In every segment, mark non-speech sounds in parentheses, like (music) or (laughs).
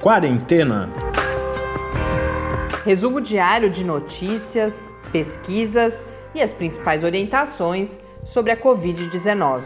Quarentena. Resumo diário de notícias, pesquisas e as principais orientações sobre a Covid-19.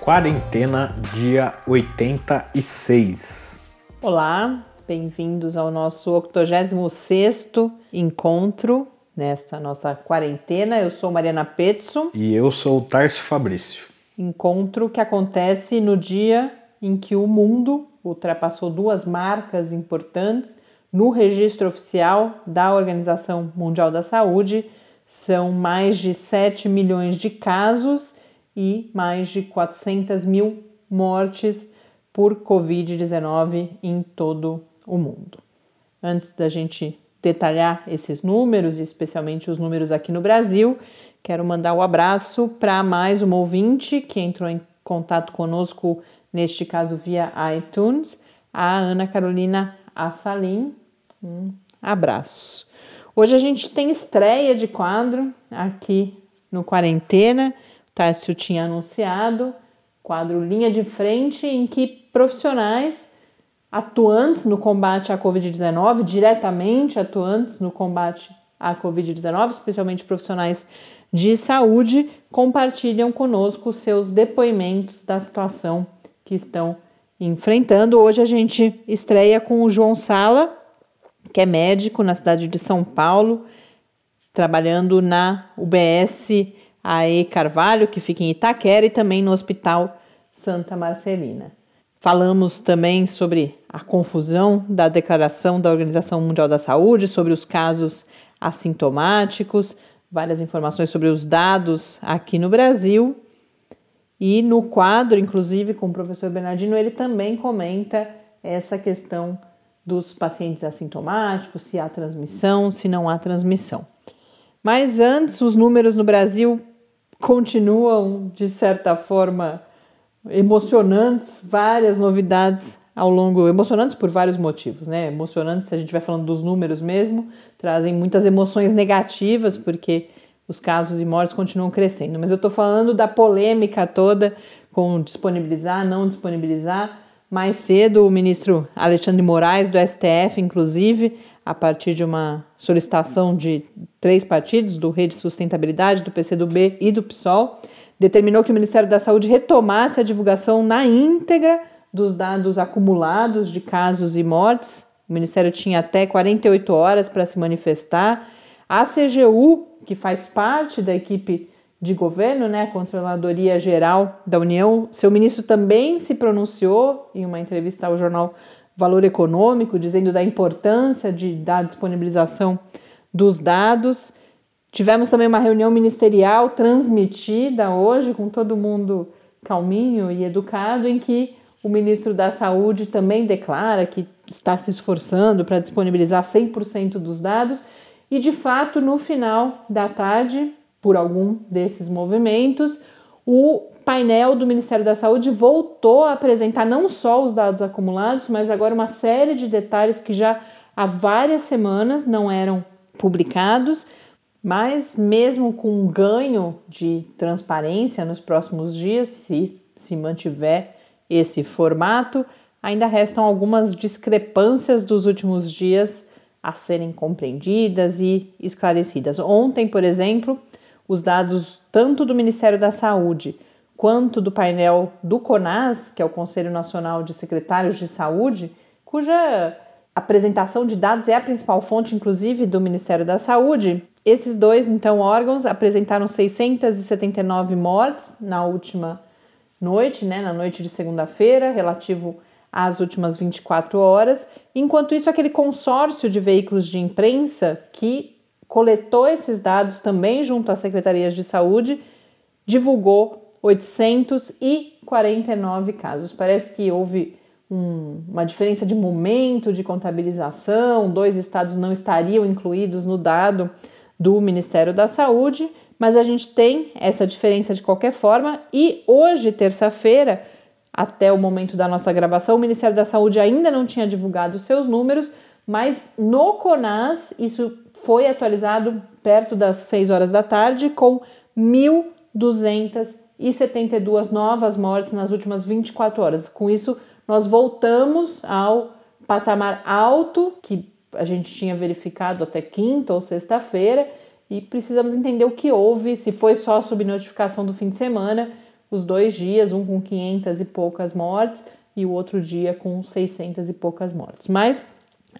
Quarentena, dia 86. Olá, bem-vindos ao nosso 86º encontro nesta nossa quarentena. Eu sou Mariana Petson. E eu sou o Tarso Fabrício. Encontro que acontece no dia em que o mundo ultrapassou duas marcas importantes no registro oficial da Organização Mundial da Saúde. São mais de 7 milhões de casos e mais de 400 mil mortes por Covid-19 em todo o mundo. Antes da gente detalhar esses números, especialmente os números aqui no Brasil, quero mandar o um abraço para mais uma ouvinte que entrou em contato conosco, neste caso via iTunes, a Ana Carolina Assalim. Um abraço. Hoje a gente tem estreia de quadro aqui no Quarentena. O Tássio tinha anunciado quadro Linha de Frente, em que profissionais atuantes no combate à Covid-19, diretamente atuantes no combate à Covid-19, especialmente profissionais de saúde, compartilham conosco seus depoimentos da situação que estão enfrentando. Hoje a gente estreia com o João Sala, que é médico na cidade de São Paulo, trabalhando na UBS AE Carvalho, que fica em Itaquera, e também no Hospital Santa Marcelina. Falamos também sobre a confusão da declaração da Organização Mundial da Saúde, sobre os casos assintomáticos, várias informações sobre os dados aqui no Brasil. E no quadro, inclusive, com o professor Bernardino, ele também comenta essa questão dos pacientes assintomáticos, se há transmissão, se não há transmissão. Mas antes, os números no Brasil continuam, de certa forma, emocionantes, várias novidades ao longo, emocionantes por vários motivos, né? Emocionantes, se a gente vai falando dos números mesmo, trazem muitas emoções negativas, porque os casos e mortes continuam crescendo. Mas eu estou falando da polêmica toda com disponibilizar, não disponibilizar. Mais cedo, o ministro Alexandre Moraes, do STF, inclusive, a partir de uma solicitação de três partidos, do Rede Sustentabilidade, do PCdoB e do PSOL, determinou que o Ministério da Saúde retomasse a divulgação na íntegra dos dados acumulados de casos e mortes. O Ministério tinha até 48 horas para se manifestar. A CGU, que faz parte da equipe de governo, né, Controladoria Geral da União, seu ministro também se pronunciou em uma entrevista ao jornal Valor Econômico, dizendo da importância de, da disponibilização dos dados. Tivemos também uma reunião ministerial transmitida hoje, com todo mundo calminho e educado, em que o ministro da Saúde também declara que está se esforçando para disponibilizar 100% dos dados, e de fato, no final da tarde, por algum desses movimentos, o painel do Ministério da Saúde voltou a apresentar não só os dados acumulados, mas agora uma série de detalhes que já há várias semanas não eram publicados mas, mesmo com um ganho de transparência nos próximos dias, se se mantiver esse formato, ainda restam algumas discrepâncias dos últimos dias a serem compreendidas e esclarecidas. Ontem, por exemplo, os dados tanto do Ministério da Saúde quanto do painel do CONAS, que é o Conselho Nacional de Secretários de Saúde, cuja apresentação de dados é a principal fonte, inclusive, do Ministério da Saúde, esses dois, então, órgãos apresentaram 679 mortes na última noite, né, na noite de segunda-feira, relativo às últimas 24 horas. Enquanto isso, aquele consórcio de veículos de imprensa que coletou esses dados também junto às secretarias de saúde divulgou 849 casos. Parece que houve um, uma diferença de momento de contabilização, dois estados não estariam incluídos no dado do Ministério da Saúde, mas a gente tem essa diferença de qualquer forma e hoje, terça-feira, até o momento da nossa gravação, o Ministério da Saúde ainda não tinha divulgado seus números, mas no CONAS isso foi atualizado perto das 6 horas da tarde com 1.000 1.272 novas mortes nas últimas 24 horas. Com isso, nós voltamos ao patamar alto que a gente tinha verificado até quinta ou sexta-feira e precisamos entender o que houve, se foi só a subnotificação do fim de semana, os dois dias, um com 500 e poucas mortes e o outro dia com 600 e poucas mortes. Mas,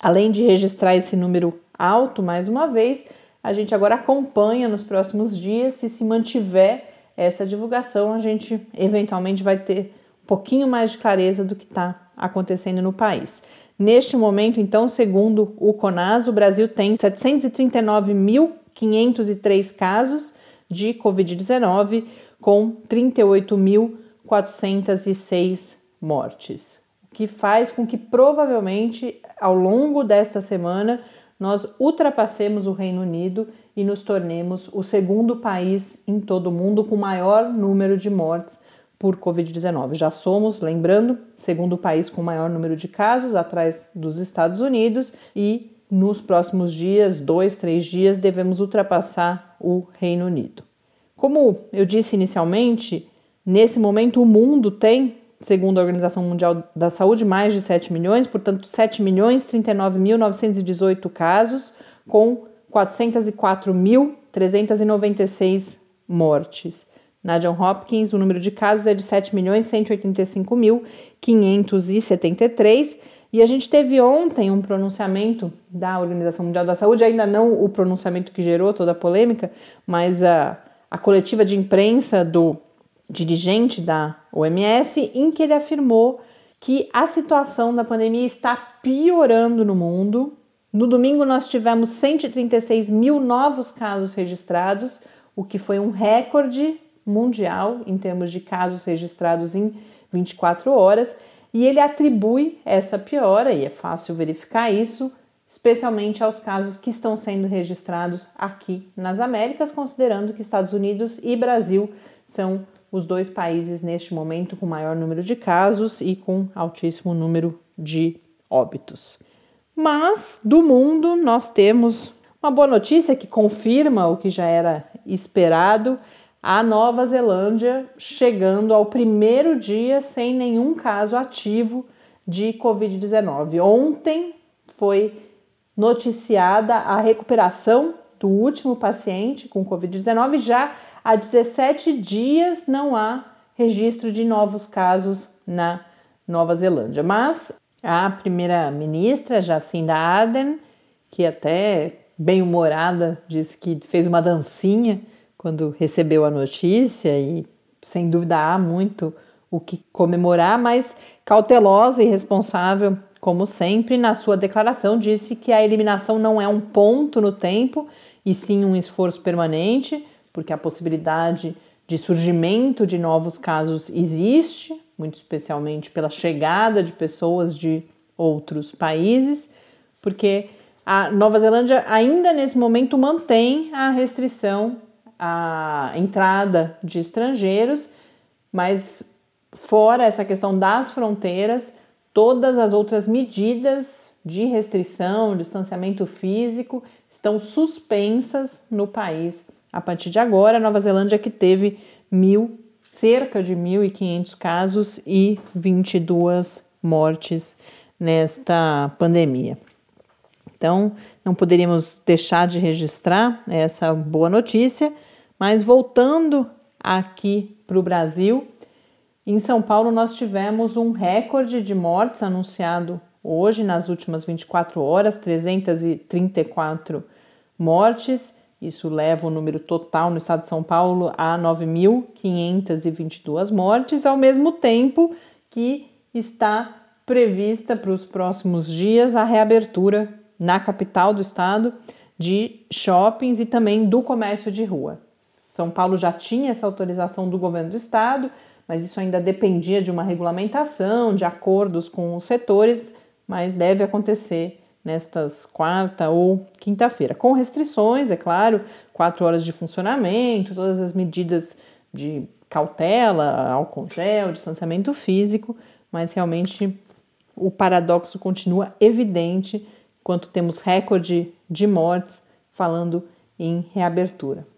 além de registrar esse número alto mais uma vez, a gente agora acompanha nos próximos dias se se mantiver essa divulgação, a gente eventualmente vai ter pouquinho mais de clareza do que está acontecendo no país. Neste momento, então, segundo o CONAS, o Brasil tem 739.503 casos de Covid-19, com 38.406 mortes, o que faz com que provavelmente ao longo desta semana nós ultrapassemos o Reino Unido e nos tornemos o segundo país em todo o mundo com maior número de mortes por Covid-19. Já somos, lembrando, segundo país com maior número de casos, atrás dos Estados Unidos, e nos próximos dias, dois, três dias, devemos ultrapassar o Reino Unido. Como eu disse inicialmente, nesse momento o mundo tem, segundo a Organização Mundial da Saúde, mais de 7 milhões, portanto, 7 milhões 39.918 casos, com 404.396 mortes. Na John Hopkins, o número de casos é de 7.185.573 e a gente teve ontem um pronunciamento da Organização Mundial da Saúde, ainda não o pronunciamento que gerou toda a polêmica, mas a, a coletiva de imprensa do dirigente da OMS, em que ele afirmou que a situação da pandemia está piorando no mundo. No domingo, nós tivemos 136 mil novos casos registrados, o que foi um recorde mundial em termos de casos registrados em 24 horas, e ele atribui essa piora, e é fácil verificar isso, especialmente aos casos que estão sendo registrados aqui nas Américas, considerando que Estados Unidos e Brasil são os dois países neste momento com maior número de casos e com altíssimo número de óbitos. Mas do mundo nós temos uma boa notícia que confirma o que já era esperado a Nova Zelândia chegando ao primeiro dia sem nenhum caso ativo de Covid-19. Ontem foi noticiada a recuperação do último paciente com Covid-19. Já há 17 dias não há registro de novos casos na Nova Zelândia. Mas a primeira-ministra Jacinda Ardern, que até bem humorada, disse que fez uma dancinha quando recebeu a notícia e sem dúvida há muito o que comemorar, mas cautelosa e responsável, como sempre, na sua declaração disse que a eliminação não é um ponto no tempo e sim um esforço permanente, porque a possibilidade de surgimento de novos casos existe, muito especialmente pela chegada de pessoas de outros países, porque a Nova Zelândia ainda nesse momento mantém a restrição a entrada de estrangeiros, mas fora essa questão das fronteiras, todas as outras medidas de restrição, distanciamento físico estão suspensas no país. A partir de agora, a Nova Zelândia que teve mil, cerca de 1.500 casos e 22 mortes nesta pandemia. Então, não poderíamos deixar de registrar essa boa notícia mas voltando aqui para o Brasil, em São Paulo nós tivemos um recorde de mortes anunciado hoje, nas últimas 24 horas, 334 mortes. Isso leva o número total no estado de São Paulo a 9.522 mortes, ao mesmo tempo que está prevista para os próximos dias a reabertura na capital do estado de shoppings e também do comércio de rua. São Paulo já tinha essa autorização do governo do estado, mas isso ainda dependia de uma regulamentação, de acordos com os setores, mas deve acontecer nestas quarta ou quinta-feira, com restrições, é claro, quatro horas de funcionamento, todas as medidas de cautela, álcool gel, distanciamento físico, mas realmente o paradoxo continua evidente quanto temos recorde de mortes falando em reabertura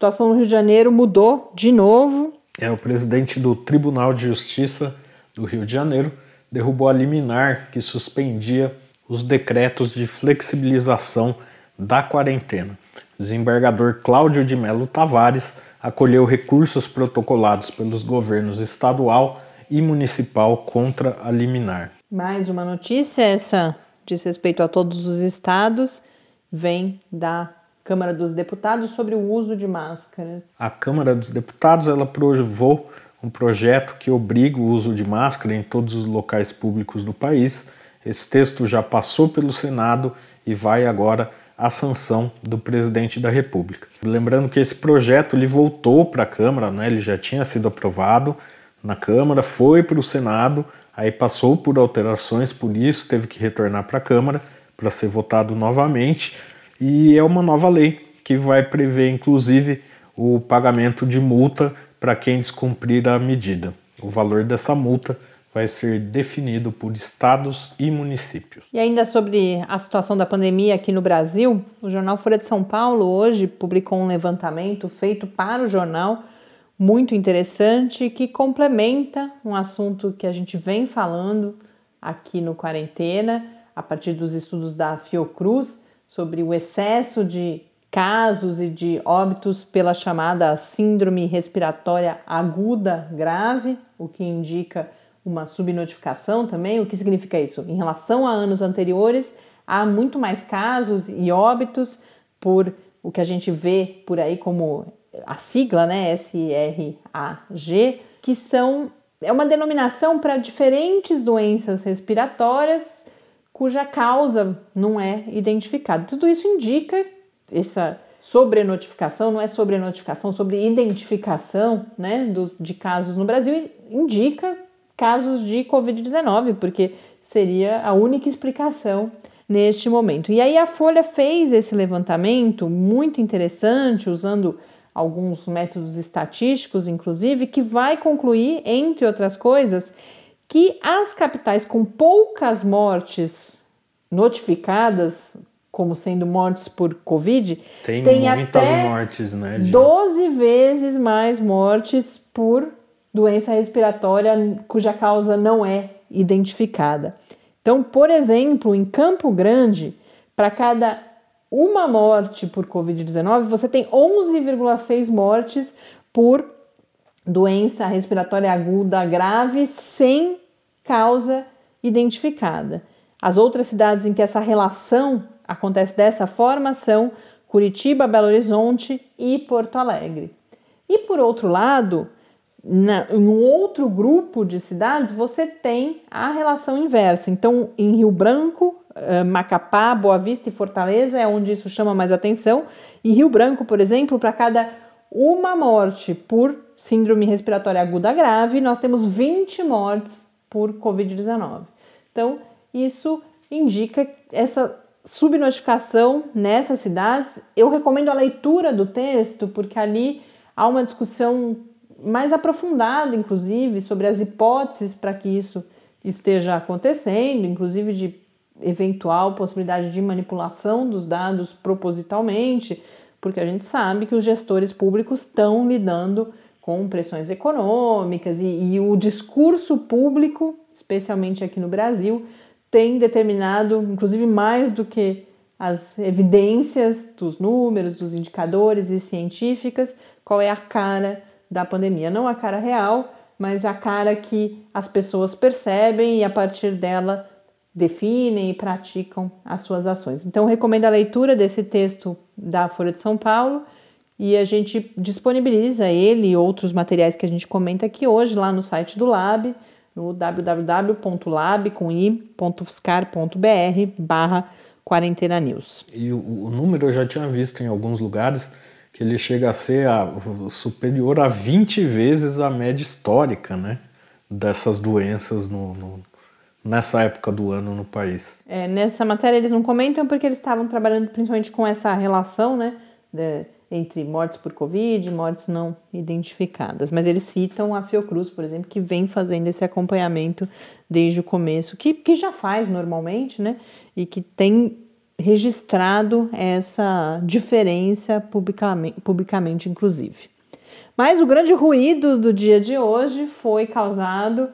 situação no Rio de Janeiro mudou de novo. É, o presidente do Tribunal de Justiça do Rio de Janeiro derrubou a liminar que suspendia os decretos de flexibilização da quarentena. O desembargador Cláudio de Melo Tavares acolheu recursos protocolados pelos governos estadual e municipal contra a liminar. Mais uma notícia, essa diz respeito a todos os estados, vem da Câmara dos Deputados sobre o uso de máscaras. A Câmara dos Deputados ela aprovou um projeto que obriga o uso de máscara em todos os locais públicos do país. Esse texto já passou pelo Senado e vai agora à sanção do presidente da República. Lembrando que esse projeto ele voltou para a Câmara, né? ele já tinha sido aprovado na Câmara, foi para o Senado, aí passou por alterações, por isso teve que retornar para a Câmara para ser votado novamente. E é uma nova lei que vai prever, inclusive, o pagamento de multa para quem descumprir a medida. O valor dessa multa vai ser definido por estados e municípios. E ainda sobre a situação da pandemia aqui no Brasil, o jornal Folha de São Paulo hoje publicou um levantamento feito para o jornal muito interessante que complementa um assunto que a gente vem falando aqui no Quarentena, a partir dos estudos da Fiocruz, sobre o excesso de casos e de óbitos pela chamada síndrome respiratória aguda grave, o que indica uma subnotificação também. O que significa isso? Em relação a anos anteriores, há muito mais casos e óbitos por o que a gente vê por aí como a sigla, né, SRAG, que são é uma denominação para diferentes doenças respiratórias cuja causa não é identificada. Tudo isso indica essa sobrenotificação, não é sobrenotificação, sobre identificação né, dos, de casos no Brasil, indica casos de Covid-19, porque seria a única explicação neste momento. E aí a Folha fez esse levantamento muito interessante, usando alguns métodos estatísticos, inclusive, que vai concluir, entre outras coisas, que as capitais com poucas mortes notificadas como sendo mortes por Covid, tem, tem muitas até mortes, né? De... 12 vezes mais mortes por doença respiratória cuja causa não é identificada. Então, por exemplo, em Campo Grande, para cada uma morte por Covid-19, você tem 11,6 mortes por doença respiratória aguda grave sem causa identificada. As outras cidades em que essa relação acontece dessa forma são Curitiba, Belo Horizonte e Porto Alegre. E por outro lado, na, em um outro grupo de cidades, você tem a relação inversa. Então, em Rio Branco, eh, Macapá, Boa Vista e Fortaleza é onde isso chama mais atenção. E Rio Branco, por exemplo, para cada uma morte por síndrome respiratória aguda grave, nós temos 20 mortes por Covid-19. Então, isso indica essa subnotificação nessas cidades. Eu recomendo a leitura do texto, porque ali há uma discussão mais aprofundada, inclusive, sobre as hipóteses para que isso esteja acontecendo, inclusive de eventual possibilidade de manipulação dos dados propositalmente, porque a gente sabe que os gestores públicos estão lidando com pressões econômicas e, e o discurso público, especialmente aqui no Brasil, tem determinado, inclusive mais do que as evidências dos números, dos indicadores e científicas, qual é a cara da pandemia. Não a cara real, mas a cara que as pessoas percebem e a partir dela definem e praticam as suas ações. Então, recomendo a leitura desse texto da Folha de São Paulo e a gente disponibiliza ele e outros materiais que a gente comenta aqui hoje lá no site do Lab, no www.lab.fiscar.br barra quarentena news. E o, o, número eu já tinha visto em alguns lugares que ele chega a ser a, superior a 20 vezes a média histórica, né? Dessas doenças no, no nessa época do ano no país. É, nessa matéria eles não comentam porque eles estavam trabalhando principalmente com essa relação, né? De, entre mortes por Covid e mortes não identificadas. Mas eles citam a Fiocruz, por exemplo, que vem fazendo esse acompanhamento desde o começo, que, que já faz normalmente, né? E que tem registrado essa diferença publicamente, publicamente, inclusive. Mas o grande ruído do dia de hoje foi causado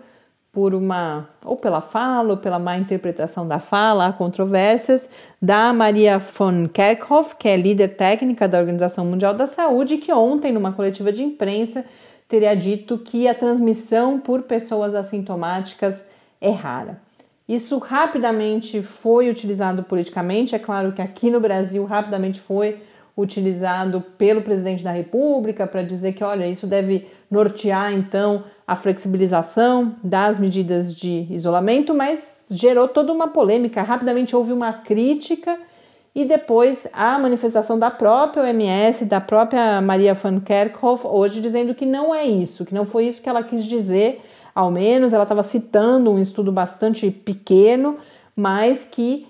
por uma, ou pela fala, ou pela má interpretação da fala, há controvérsias, da Maria von Kerkhoff, que é líder técnica da Organização Mundial da Saúde, que ontem, numa coletiva de imprensa, teria dito que a transmissão por pessoas assintomáticas é rara. Isso rapidamente foi utilizado politicamente, é claro que aqui no Brasil rapidamente foi utilizado pelo presidente da República para dizer que, olha, isso deve nortear então a flexibilização das medidas de isolamento, mas gerou toda uma polêmica. Rapidamente houve uma crítica e depois a manifestação da própria OMS, da própria Maria van Kerkhoff, hoje dizendo que não é isso, que não foi isso que ela quis dizer ao menos ela estava citando um estudo bastante pequeno, mas que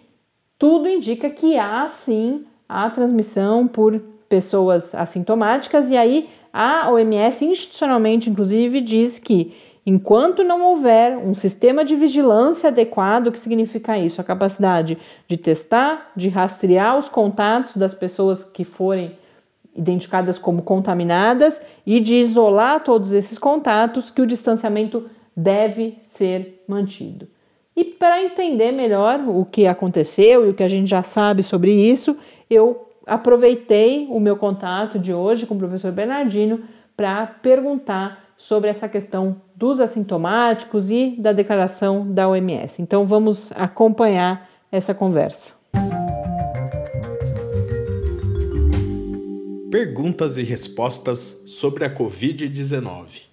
tudo indica que há sim a transmissão por pessoas assintomáticas, e aí a OMS institucionalmente, inclusive, diz que enquanto não houver um sistema de vigilância adequado, o que significa isso? A capacidade de testar, de rastrear os contatos das pessoas que forem identificadas como contaminadas e de isolar todos esses contatos, que o distanciamento deve ser mantido. E para entender melhor o que aconteceu e o que a gente já sabe sobre isso, eu aproveitei o meu contato de hoje com o professor Bernardino para perguntar sobre essa questão dos assintomáticos e da declaração da OMS. Então vamos acompanhar essa conversa. Perguntas e respostas sobre a Covid-19.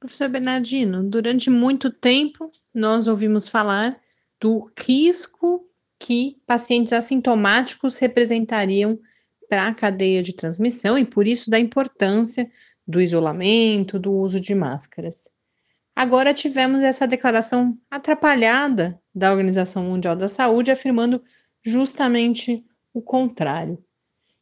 Professor Bernardino, durante muito tempo nós ouvimos falar do risco que pacientes assintomáticos representariam para a cadeia de transmissão e por isso da importância do isolamento, do uso de máscaras. Agora tivemos essa declaração atrapalhada da Organização Mundial da Saúde afirmando justamente o contrário.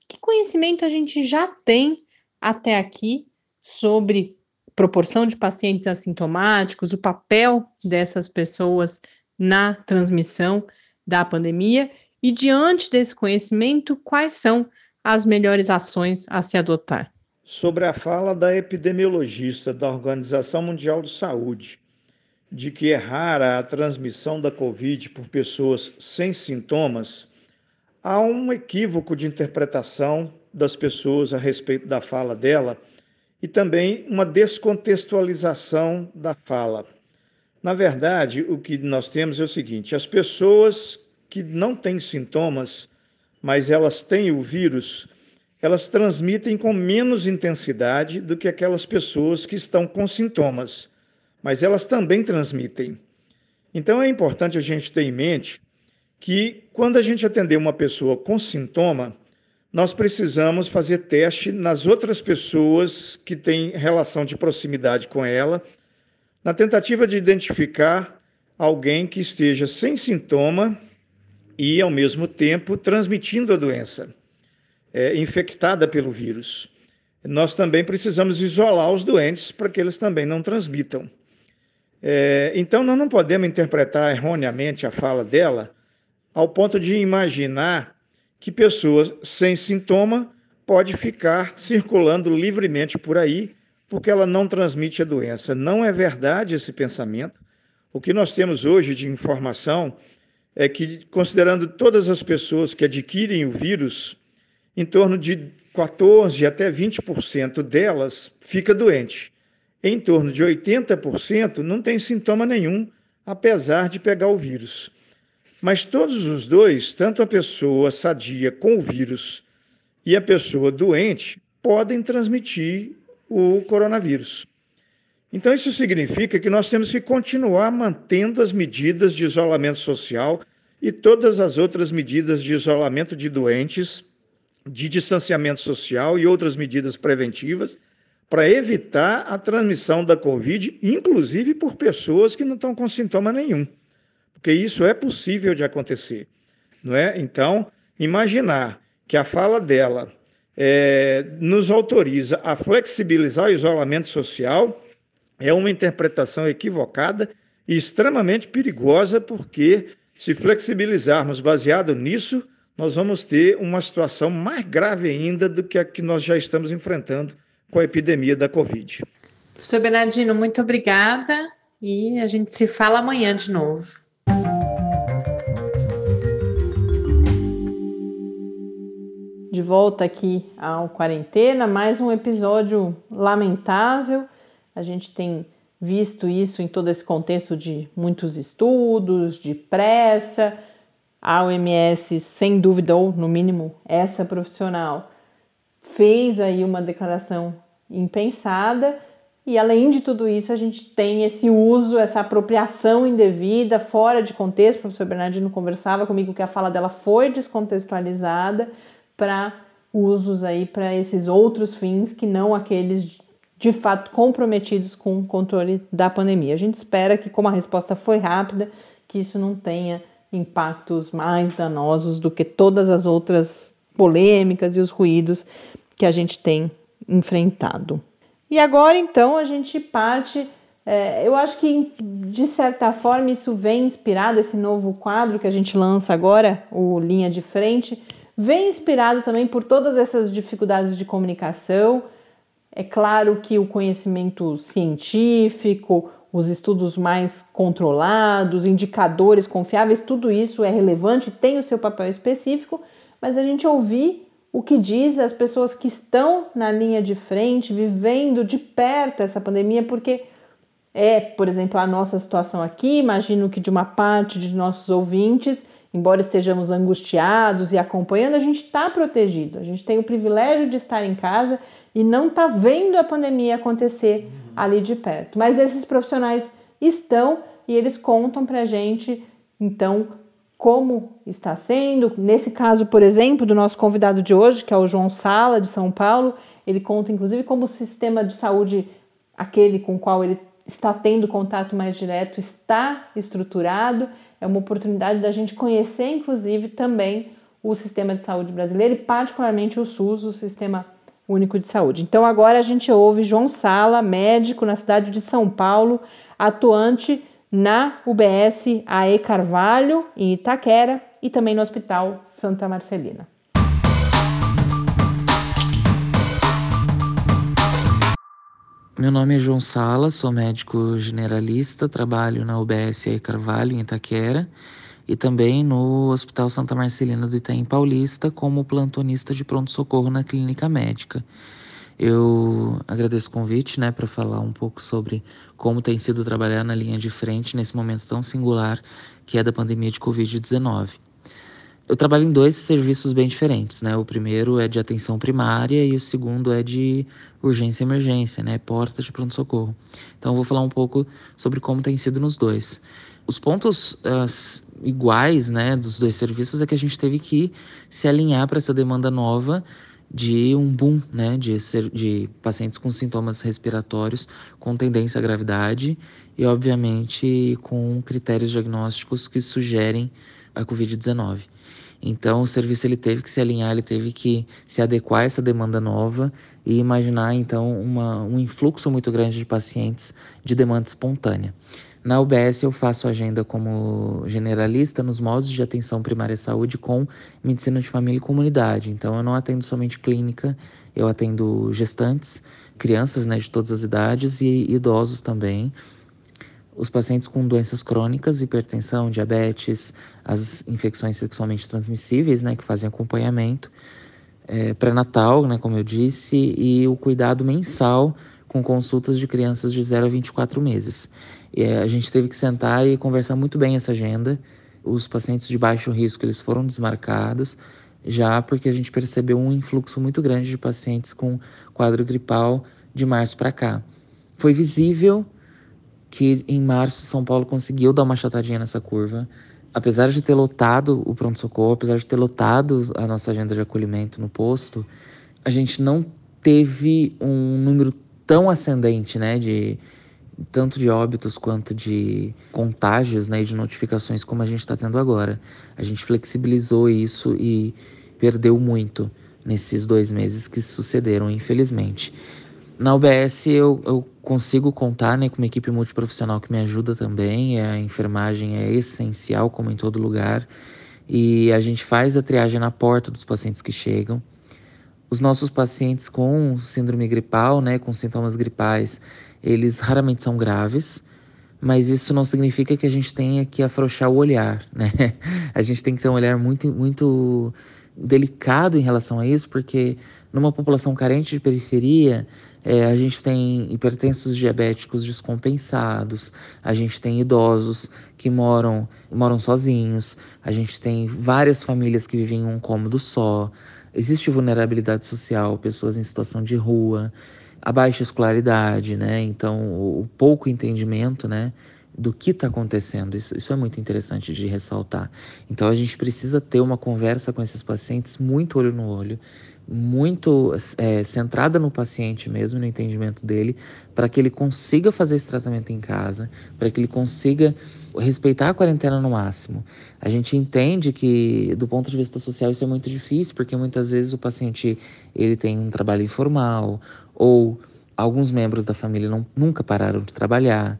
Que conhecimento a gente já tem até aqui sobre proporção de pacientes assintomáticos, o papel dessas pessoas na transmissão da pandemia e, diante desse conhecimento, quais são as melhores ações a se adotar? Sobre a fala da epidemiologista da Organização Mundial de Saúde, de que é rara a transmissão da Covid por pessoas sem sintomas, há um equívoco de interpretação das pessoas a respeito da fala dela e também uma descontextualização da fala. Na verdade, o que nós temos é o seguinte: as pessoas que não têm sintomas, mas elas têm o vírus, elas transmitem com menos intensidade do que aquelas pessoas que estão com sintomas, mas elas também transmitem. Então é importante a gente ter em mente que quando a gente atender uma pessoa com sintoma, nós precisamos fazer teste nas outras pessoas que têm relação de proximidade com ela, na tentativa de identificar alguém que esteja sem sintoma e, ao mesmo tempo, transmitindo a doença, é, infectada pelo vírus. Nós também precisamos isolar os doentes para que eles também não transmitam. É, então, nós não podemos interpretar erroneamente a fala dela ao ponto de imaginar que pessoas sem sintoma pode ficar circulando livremente por aí porque ela não transmite a doença. Não é verdade esse pensamento. O que nós temos hoje de informação é que, considerando todas as pessoas que adquirem o vírus, em torno de 14 até 20% delas fica doente. Em torno de 80% não tem sintoma nenhum, apesar de pegar o vírus. Mas todos os dois, tanto a pessoa sadia com o vírus e a pessoa doente, podem transmitir o coronavírus. Então, isso significa que nós temos que continuar mantendo as medidas de isolamento social e todas as outras medidas de isolamento de doentes, de distanciamento social e outras medidas preventivas para evitar a transmissão da Covid, inclusive por pessoas que não estão com sintoma nenhum porque isso é possível de acontecer, não é? Então, imaginar que a fala dela é, nos autoriza a flexibilizar o isolamento social é uma interpretação equivocada e extremamente perigosa, porque se flexibilizarmos baseado nisso, nós vamos ter uma situação mais grave ainda do que a que nós já estamos enfrentando com a epidemia da Covid. Professor Bernardino, muito obrigada e a gente se fala amanhã de novo. De volta aqui ao Quarentena, mais um episódio lamentável. A gente tem visto isso em todo esse contexto de muitos estudos, de pressa. A OMS, sem dúvida, ou no mínimo essa profissional, fez aí uma declaração impensada. E além de tudo isso, a gente tem esse uso, essa apropriação indevida, fora de contexto. O professor Bernardino conversava comigo que a fala dela foi descontextualizada para usos aí para esses outros fins que não aqueles de fato comprometidos com o controle da pandemia. A gente espera que, como a resposta foi rápida, que isso não tenha impactos mais danosos do que todas as outras polêmicas e os ruídos que a gente tem enfrentado. E agora, então, a gente parte. É, eu acho que, de certa forma, isso vem inspirado, esse novo quadro que a gente lança agora, o Linha de Frente, vem inspirado também por todas essas dificuldades de comunicação é claro que o conhecimento científico, os estudos mais controlados, indicadores confiáveis, tudo isso é relevante, tem o seu papel específico, mas a gente ouvir o que diz as pessoas que estão na linha de frente, vivendo de perto essa pandemia, porque é, por exemplo, a nossa situação aqui, imagino que de uma parte de nossos ouvintes, embora estejamos angustiados e acompanhando, a gente está protegido, a gente tem o privilégio de estar em casa e não está vendo a pandemia acontecer ali de perto. Mas esses profissionais estão e eles contam para a gente, então, como está sendo. Nesse caso, por exemplo, do nosso convidado de hoje, que é o João Sala, de São Paulo, ele conta, inclusive, como o sistema de saúde, aquele com o qual ele está tendo contato mais direto, está estruturado. É uma oportunidade da gente conhecer, inclusive, também o sistema de saúde brasileiro e, particularmente, o SUS, o sistema Único de Saúde. Então agora a gente ouve João Sala, médico na cidade de São Paulo, atuante na UBS AE Carvalho, em Itaquera, e também no Hospital Santa Marcelina. Meu nome é João Sala, sou médico generalista, trabalho na UBS AE Carvalho, em Itaquera e também no Hospital Santa Marcelina do Itaim Paulista como plantonista de pronto-socorro na clínica médica. Eu agradeço o convite né, para falar um pouco sobre como tem sido trabalhar na linha de frente nesse momento tão singular que é da pandemia de Covid-19. Eu trabalho em dois serviços bem diferentes, né? O primeiro é de atenção primária e o segundo é de urgência e emergência, né? Porta de pronto-socorro. Então, eu vou falar um pouco sobre como tem sido nos dois. Os pontos iguais né, dos dois serviços é que a gente teve que se alinhar para essa demanda nova de um boom né, de, ser, de pacientes com sintomas respiratórios com tendência à gravidade e, obviamente, com critérios diagnósticos que sugerem a Covid-19. Então, o serviço ele teve que se alinhar, ele teve que se adequar a essa demanda nova e imaginar, então, uma, um influxo muito grande de pacientes de demanda espontânea. Na UBS eu faço agenda como generalista nos modos de atenção primária à saúde com medicina de família e comunidade. Então eu não atendo somente clínica, eu atendo gestantes, crianças né, de todas as idades e idosos também. Os pacientes com doenças crônicas, hipertensão, diabetes, as infecções sexualmente transmissíveis, né, que fazem acompanhamento, é, pré-natal, né, como eu disse, e o cuidado mensal com consultas de crianças de 0 a 24 meses. E a gente teve que sentar e conversar muito bem essa agenda. Os pacientes de baixo risco eles foram desmarcados, já porque a gente percebeu um influxo muito grande de pacientes com quadro gripal de março para cá. Foi visível que em março São Paulo conseguiu dar uma chatadinha nessa curva. Apesar de ter lotado o pronto-socorro, apesar de ter lotado a nossa agenda de acolhimento no posto, a gente não teve um número tão ascendente, né, de, tanto de óbitos quanto de contágios né, e de notificações como a gente está tendo agora. A gente flexibilizou isso e perdeu muito nesses dois meses que sucederam, infelizmente. Na UBS eu, eu consigo contar né, com uma equipe multiprofissional que me ajuda também, a enfermagem é essencial, como em todo lugar, e a gente faz a triagem na porta dos pacientes que chegam. Os nossos pacientes com síndrome gripal, né, com sintomas gripais, eles raramente são graves, mas isso não significa que a gente tenha que afrouxar o olhar, (laughs) né? A gente tem que ter um olhar muito, muito delicado em relação a isso, porque numa população carente de periferia, é, a gente tem hipertensos diabéticos descompensados, a gente tem idosos que moram, moram sozinhos, a gente tem várias famílias que vivem em um cômodo só, existe vulnerabilidade social, pessoas em situação de rua, a baixa escolaridade, né? Então, o pouco entendimento, né? do que está acontecendo. Isso, isso é muito interessante de ressaltar. Então a gente precisa ter uma conversa com esses pacientes muito olho no olho, muito é, centrada no paciente mesmo, no entendimento dele, para que ele consiga fazer esse tratamento em casa, para que ele consiga respeitar a quarentena no máximo. A gente entende que, do ponto de vista social, isso é muito difícil, porque muitas vezes o paciente ele tem um trabalho informal ou alguns membros da família não, nunca pararam de trabalhar.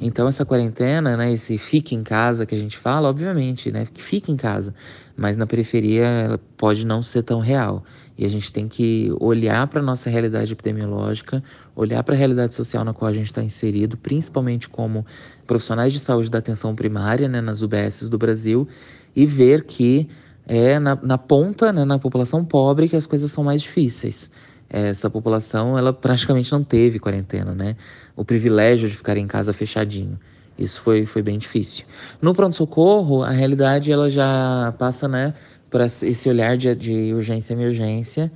Então essa quarentena, né, esse fique em casa que a gente fala, obviamente, né, que fique em casa, mas na periferia ela pode não ser tão real. E a gente tem que olhar para a nossa realidade epidemiológica, olhar para a realidade social na qual a gente está inserido, principalmente como profissionais de saúde da atenção primária, né, nas UBSs do Brasil, e ver que é na, na ponta, né, na população pobre, que as coisas são mais difíceis essa população ela praticamente não teve quarentena, né? O privilégio de ficar em casa fechadinho. Isso foi, foi bem difícil. No pronto-socorro, a realidade ela já passa, né, para esse olhar de, de urgência e emergência.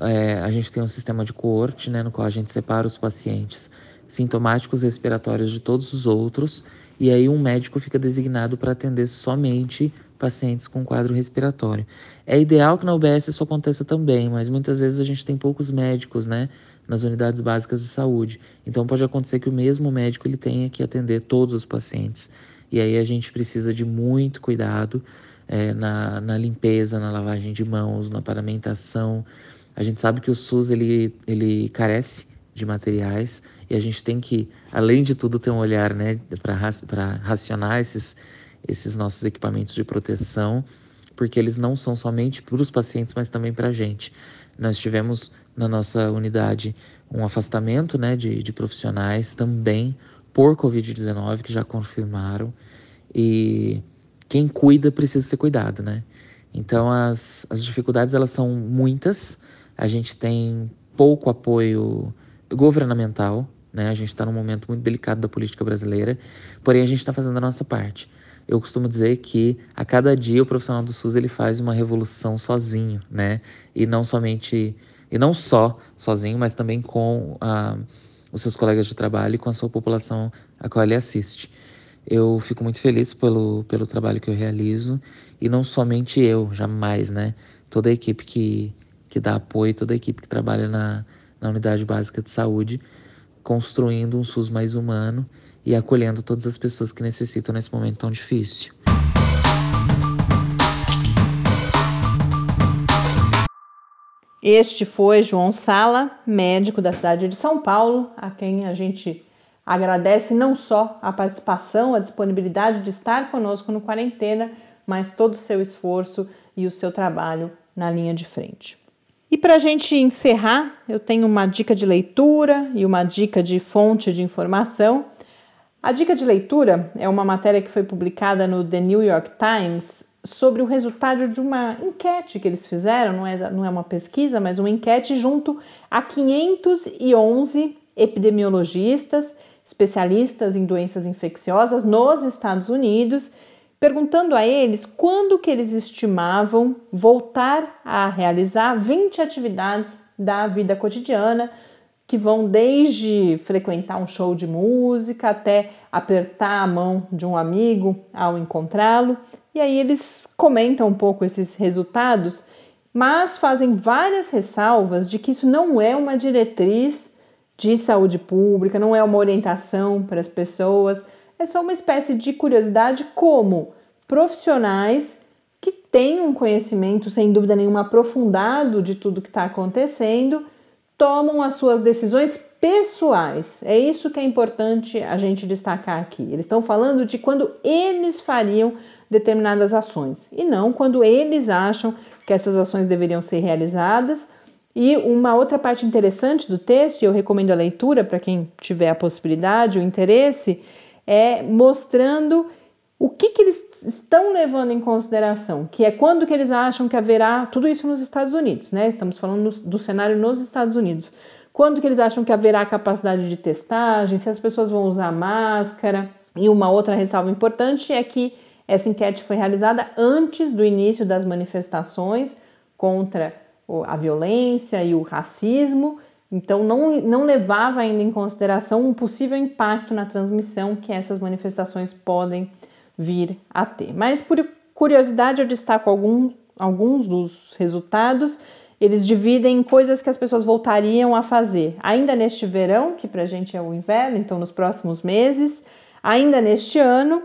É, a gente tem um sistema de coorte, né, no qual a gente separa os pacientes sintomáticos respiratórios de todos os outros, e aí um médico fica designado para atender somente pacientes com quadro respiratório. É ideal que na UBS isso aconteça também, mas muitas vezes a gente tem poucos médicos, né, nas unidades básicas de saúde. Então pode acontecer que o mesmo médico ele tenha que atender todos os pacientes. E aí a gente precisa de muito cuidado é, na, na limpeza, na lavagem de mãos, na paramentação. A gente sabe que o SUS ele, ele carece de materiais e a gente tem que, além de tudo, ter um olhar né, para racionar esses esses nossos equipamentos de proteção, porque eles não são somente para os pacientes, mas também para a gente. Nós tivemos na nossa unidade um afastamento né, de, de profissionais também por Covid-19, que já confirmaram, e quem cuida precisa ser cuidado, né? Então as, as dificuldades elas são muitas, a gente tem pouco apoio governamental, né? A gente está num momento muito delicado da política brasileira, porém a gente está fazendo a nossa parte eu costumo dizer que a cada dia o profissional do SUS ele faz uma revolução sozinho, né? E não somente e não só sozinho, mas também com ah, os seus colegas de trabalho e com a sua população a qual ele assiste. Eu fico muito feliz pelo, pelo trabalho que eu realizo e não somente eu, jamais, né? Toda a equipe que, que dá apoio, toda a equipe que trabalha na, na unidade básica de saúde, construindo um SUS mais humano e acolhendo todas as pessoas que necessitam nesse momento tão difícil. Este foi João Sala, médico da cidade de São Paulo, a quem a gente agradece não só a participação, a disponibilidade de estar conosco no quarentena, mas todo o seu esforço e o seu trabalho na linha de frente. E para a gente encerrar, eu tenho uma dica de leitura e uma dica de fonte de informação a dica de leitura é uma matéria que foi publicada no The New York Times sobre o resultado de uma enquete que eles fizeram, não é, não é uma pesquisa, mas uma enquete junto a 511 epidemiologistas, especialistas em doenças infecciosas nos Estados Unidos, perguntando a eles quando que eles estimavam voltar a realizar 20 atividades da vida cotidiana que vão desde frequentar um show de música até apertar a mão de um amigo ao encontrá-lo. E aí eles comentam um pouco esses resultados, mas fazem várias ressalvas de que isso não é uma diretriz de saúde pública, não é uma orientação para as pessoas, é só uma espécie de curiosidade como profissionais que têm um conhecimento, sem dúvida nenhuma, aprofundado de tudo que está acontecendo tomam as suas decisões pessoais. É isso que é importante a gente destacar aqui. Eles estão falando de quando eles fariam determinadas ações, e não quando eles acham que essas ações deveriam ser realizadas. E uma outra parte interessante do texto, e eu recomendo a leitura para quem tiver a possibilidade, o interesse, é mostrando o que, que eles estão levando em consideração, que é quando que eles acham que haverá, tudo isso nos Estados Unidos, né? Estamos falando do cenário nos Estados Unidos. Quando que eles acham que haverá capacidade de testagem, se as pessoas vão usar máscara. E uma outra ressalva importante é que essa enquete foi realizada antes do início das manifestações contra a violência e o racismo, então não, não levava ainda em consideração um possível impacto na transmissão que essas manifestações podem vir a ter. Mas por curiosidade eu destaco algum, alguns dos resultados. Eles dividem em coisas que as pessoas voltariam a fazer ainda neste verão, que para a gente é o inverno, então nos próximos meses, ainda neste ano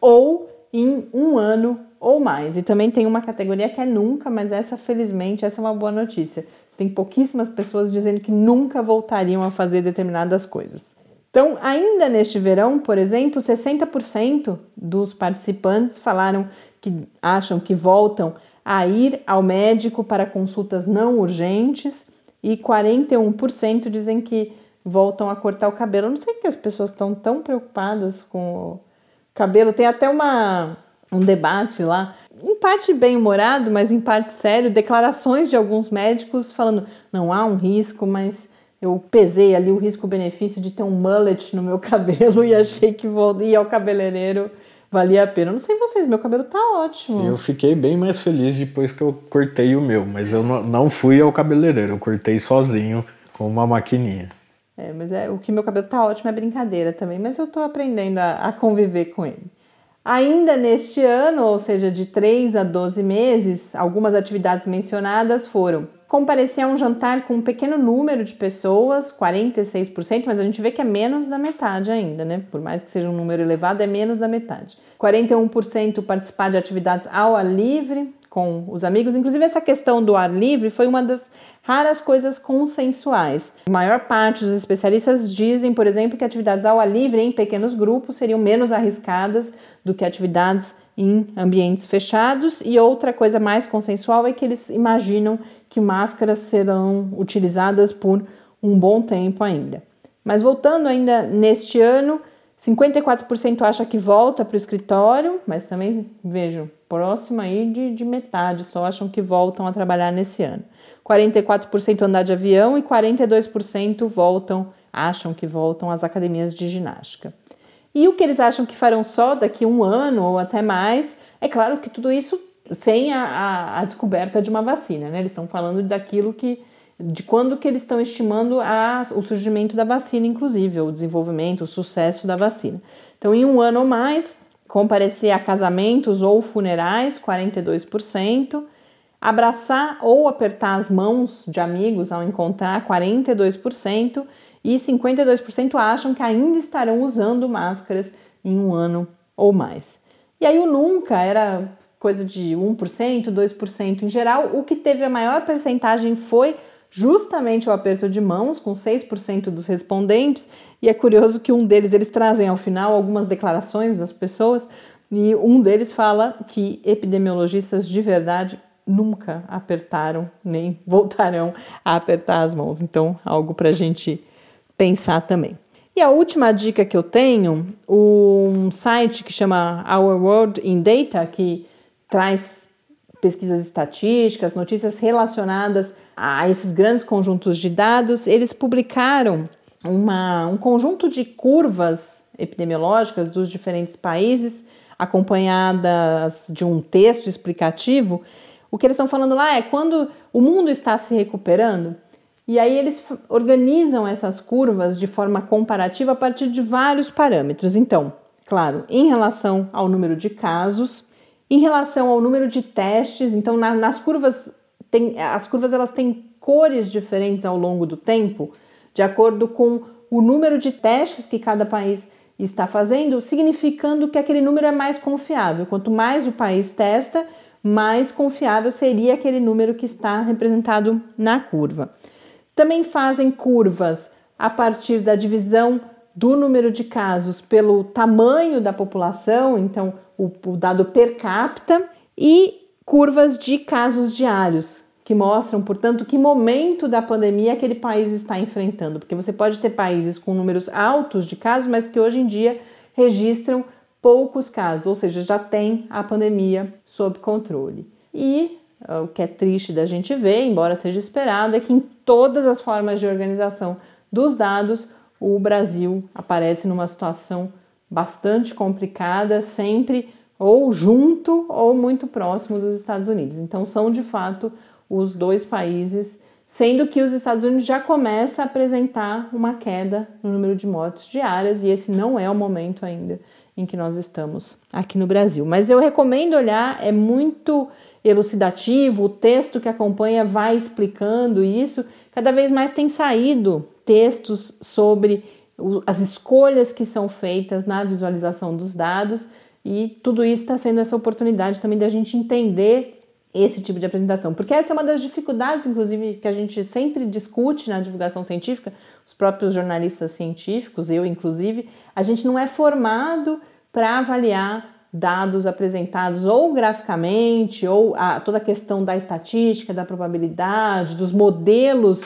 ou em um ano ou mais. E também tem uma categoria que é nunca, mas essa, felizmente, essa é uma boa notícia. Tem pouquíssimas pessoas dizendo que nunca voltariam a fazer determinadas coisas. Então, ainda neste verão, por exemplo, 60% dos participantes falaram que acham que voltam a ir ao médico para consultas não urgentes e 41% dizem que voltam a cortar o cabelo. Eu não sei que as pessoas estão tão preocupadas com o cabelo. Tem até uma, um debate lá, em parte bem humorado, mas em parte sério, declarações de alguns médicos falando: não há um risco, mas eu pesei ali o risco-benefício de ter um mullet no meu (laughs) cabelo e achei que vou ir ao cabeleireiro valia a pena. Não sei vocês, meu cabelo tá ótimo. Eu fiquei bem mais feliz depois que eu cortei o meu, mas eu não fui ao cabeleireiro, eu cortei sozinho com uma maquininha. É, mas é, o que meu cabelo tá ótimo é brincadeira também, mas eu tô aprendendo a, a conviver com ele. Ainda neste ano, ou seja, de 3 a 12 meses, algumas atividades mencionadas foram comparecer a um jantar com um pequeno número de pessoas, 46%, mas a gente vê que é menos da metade ainda, né? Por mais que seja um número elevado, é menos da metade. 41% participar de atividades ao ar livre com os amigos. Inclusive, essa questão do ar livre foi uma das raras coisas consensuais. A maior parte dos especialistas dizem, por exemplo, que atividades ao ar livre em pequenos grupos seriam menos arriscadas do que atividades em ambientes fechados. E outra coisa mais consensual é que eles imaginam que máscaras serão utilizadas por um bom tempo ainda. Mas voltando ainda neste ano, 54% acha que volta para o escritório, mas também vejo próximo aí de, de metade só acham que voltam a trabalhar nesse ano. 44% andar de avião e 42% voltam, acham que voltam às academias de ginástica. E o que eles acham que farão só daqui um ano ou até mais, é claro que tudo isso sem a, a, a descoberta de uma vacina, né? Eles estão falando daquilo que de quando que eles estão estimando a, o surgimento da vacina, inclusive, o desenvolvimento, o sucesso da vacina. Então, em um ano ou mais, comparecer a casamentos ou funerais, 42%, abraçar ou apertar as mãos de amigos ao encontrar, 42%, e 52% acham que ainda estarão usando máscaras em um ano ou mais. E aí o nunca era coisa de 1%, 2% em geral. O que teve a maior percentagem foi justamente o aperto de mãos, com 6% dos respondentes. E é curioso que um deles, eles trazem ao final algumas declarações das pessoas, e um deles fala que epidemiologistas de verdade nunca apertaram nem (laughs) voltarão a apertar as mãos. Então, algo para a gente pensar também. E a última dica que eu tenho, um site que chama Our World in Data, que traz pesquisas estatísticas, notícias relacionadas a esses grandes conjuntos de dados, eles publicaram uma, um conjunto de curvas epidemiológicas dos diferentes países, acompanhadas de um texto explicativo. O que eles estão falando lá é quando o mundo está se recuperando, e aí eles organizam essas curvas de forma comparativa a partir de vários parâmetros. Então, claro, em relação ao número de casos, em relação ao número de testes, então na, nas curvas tem, as curvas elas têm cores diferentes ao longo do tempo, de acordo com o número de testes que cada país está fazendo, significando que aquele número é mais confiável. Quanto mais o país testa, mais confiável seria aquele número que está representado na curva. Também fazem curvas a partir da divisão do número de casos pelo tamanho da população, então o, o dado per capita e curvas de casos diários, que mostram, portanto, que momento da pandemia aquele país está enfrentando. Porque você pode ter países com números altos de casos, mas que hoje em dia registram poucos casos, ou seja, já tem a pandemia sob controle. E ah, o que é triste da gente ver, embora seja esperado, é que em todas as formas de organização dos dados, o Brasil aparece numa situação bastante complicada, sempre ou junto ou muito próximo dos Estados Unidos. Então, são de fato os dois países, sendo que os Estados Unidos já começa a apresentar uma queda no número de mortes diárias e esse não é o momento ainda em que nós estamos aqui no Brasil. Mas eu recomendo olhar, é muito elucidativo, o texto que acompanha vai explicando isso. Cada vez mais tem saído textos sobre as escolhas que são feitas na visualização dos dados e tudo isso está sendo essa oportunidade também da gente entender esse tipo de apresentação, porque essa é uma das dificuldades, inclusive, que a gente sempre discute na divulgação científica, os próprios jornalistas científicos, eu inclusive, a gente não é formado para avaliar dados apresentados ou graficamente, ou a, toda a questão da estatística, da probabilidade, dos modelos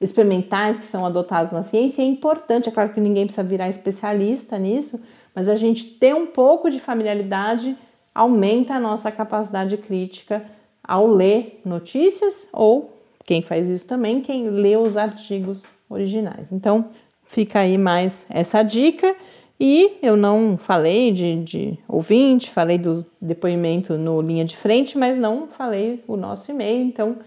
experimentais que são adotados na ciência é importante. É claro que ninguém precisa virar especialista nisso, mas a gente ter um pouco de familiaridade aumenta a nossa capacidade crítica ao ler notícias ou quem faz isso também, quem lê os artigos originais. Então, fica aí mais essa dica. E eu não falei de, de ouvinte, falei do depoimento no linha de frente, mas não falei o nosso e-mail. Então,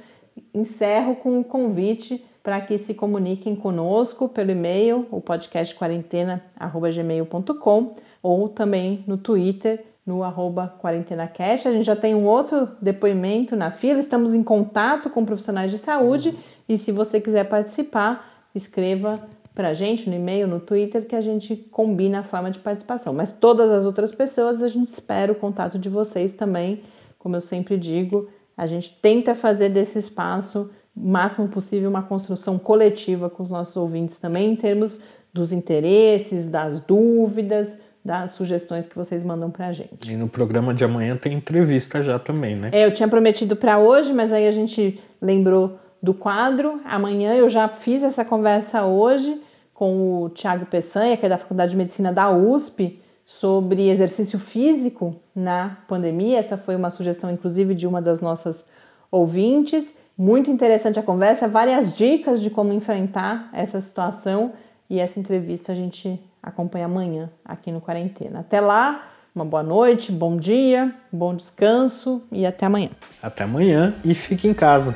encerro com um convite para que se comuniquem conosco pelo e-mail, o podcast quarentena@gmail.com ou também no Twitter, no arroba quarentenacast. A gente já tem um outro depoimento na fila, estamos em contato com profissionais de saúde e se você quiser participar, escreva para a gente no e-mail, no Twitter, que a gente combina a forma de participação. Mas todas as outras pessoas, a gente espera o contato de vocês também. Como eu sempre digo, a gente tenta fazer desse espaço máximo possível uma construção coletiva com os nossos ouvintes também, em termos dos interesses, das dúvidas, das sugestões que vocês mandam para a gente. E no programa de amanhã tem entrevista já também, né? É, eu tinha prometido para hoje, mas aí a gente lembrou do quadro. Amanhã eu já fiz essa conversa hoje com o Tiago Peçanha, que é da Faculdade de Medicina da USP, sobre exercício físico na pandemia. Essa foi uma sugestão, inclusive, de uma das nossas ouvintes. Muito interessante a conversa, várias dicas de como enfrentar essa situação e essa entrevista a gente acompanha amanhã aqui no Quarentena. Até lá, uma boa noite, bom dia, bom descanso e até amanhã. Até amanhã e fique em casa.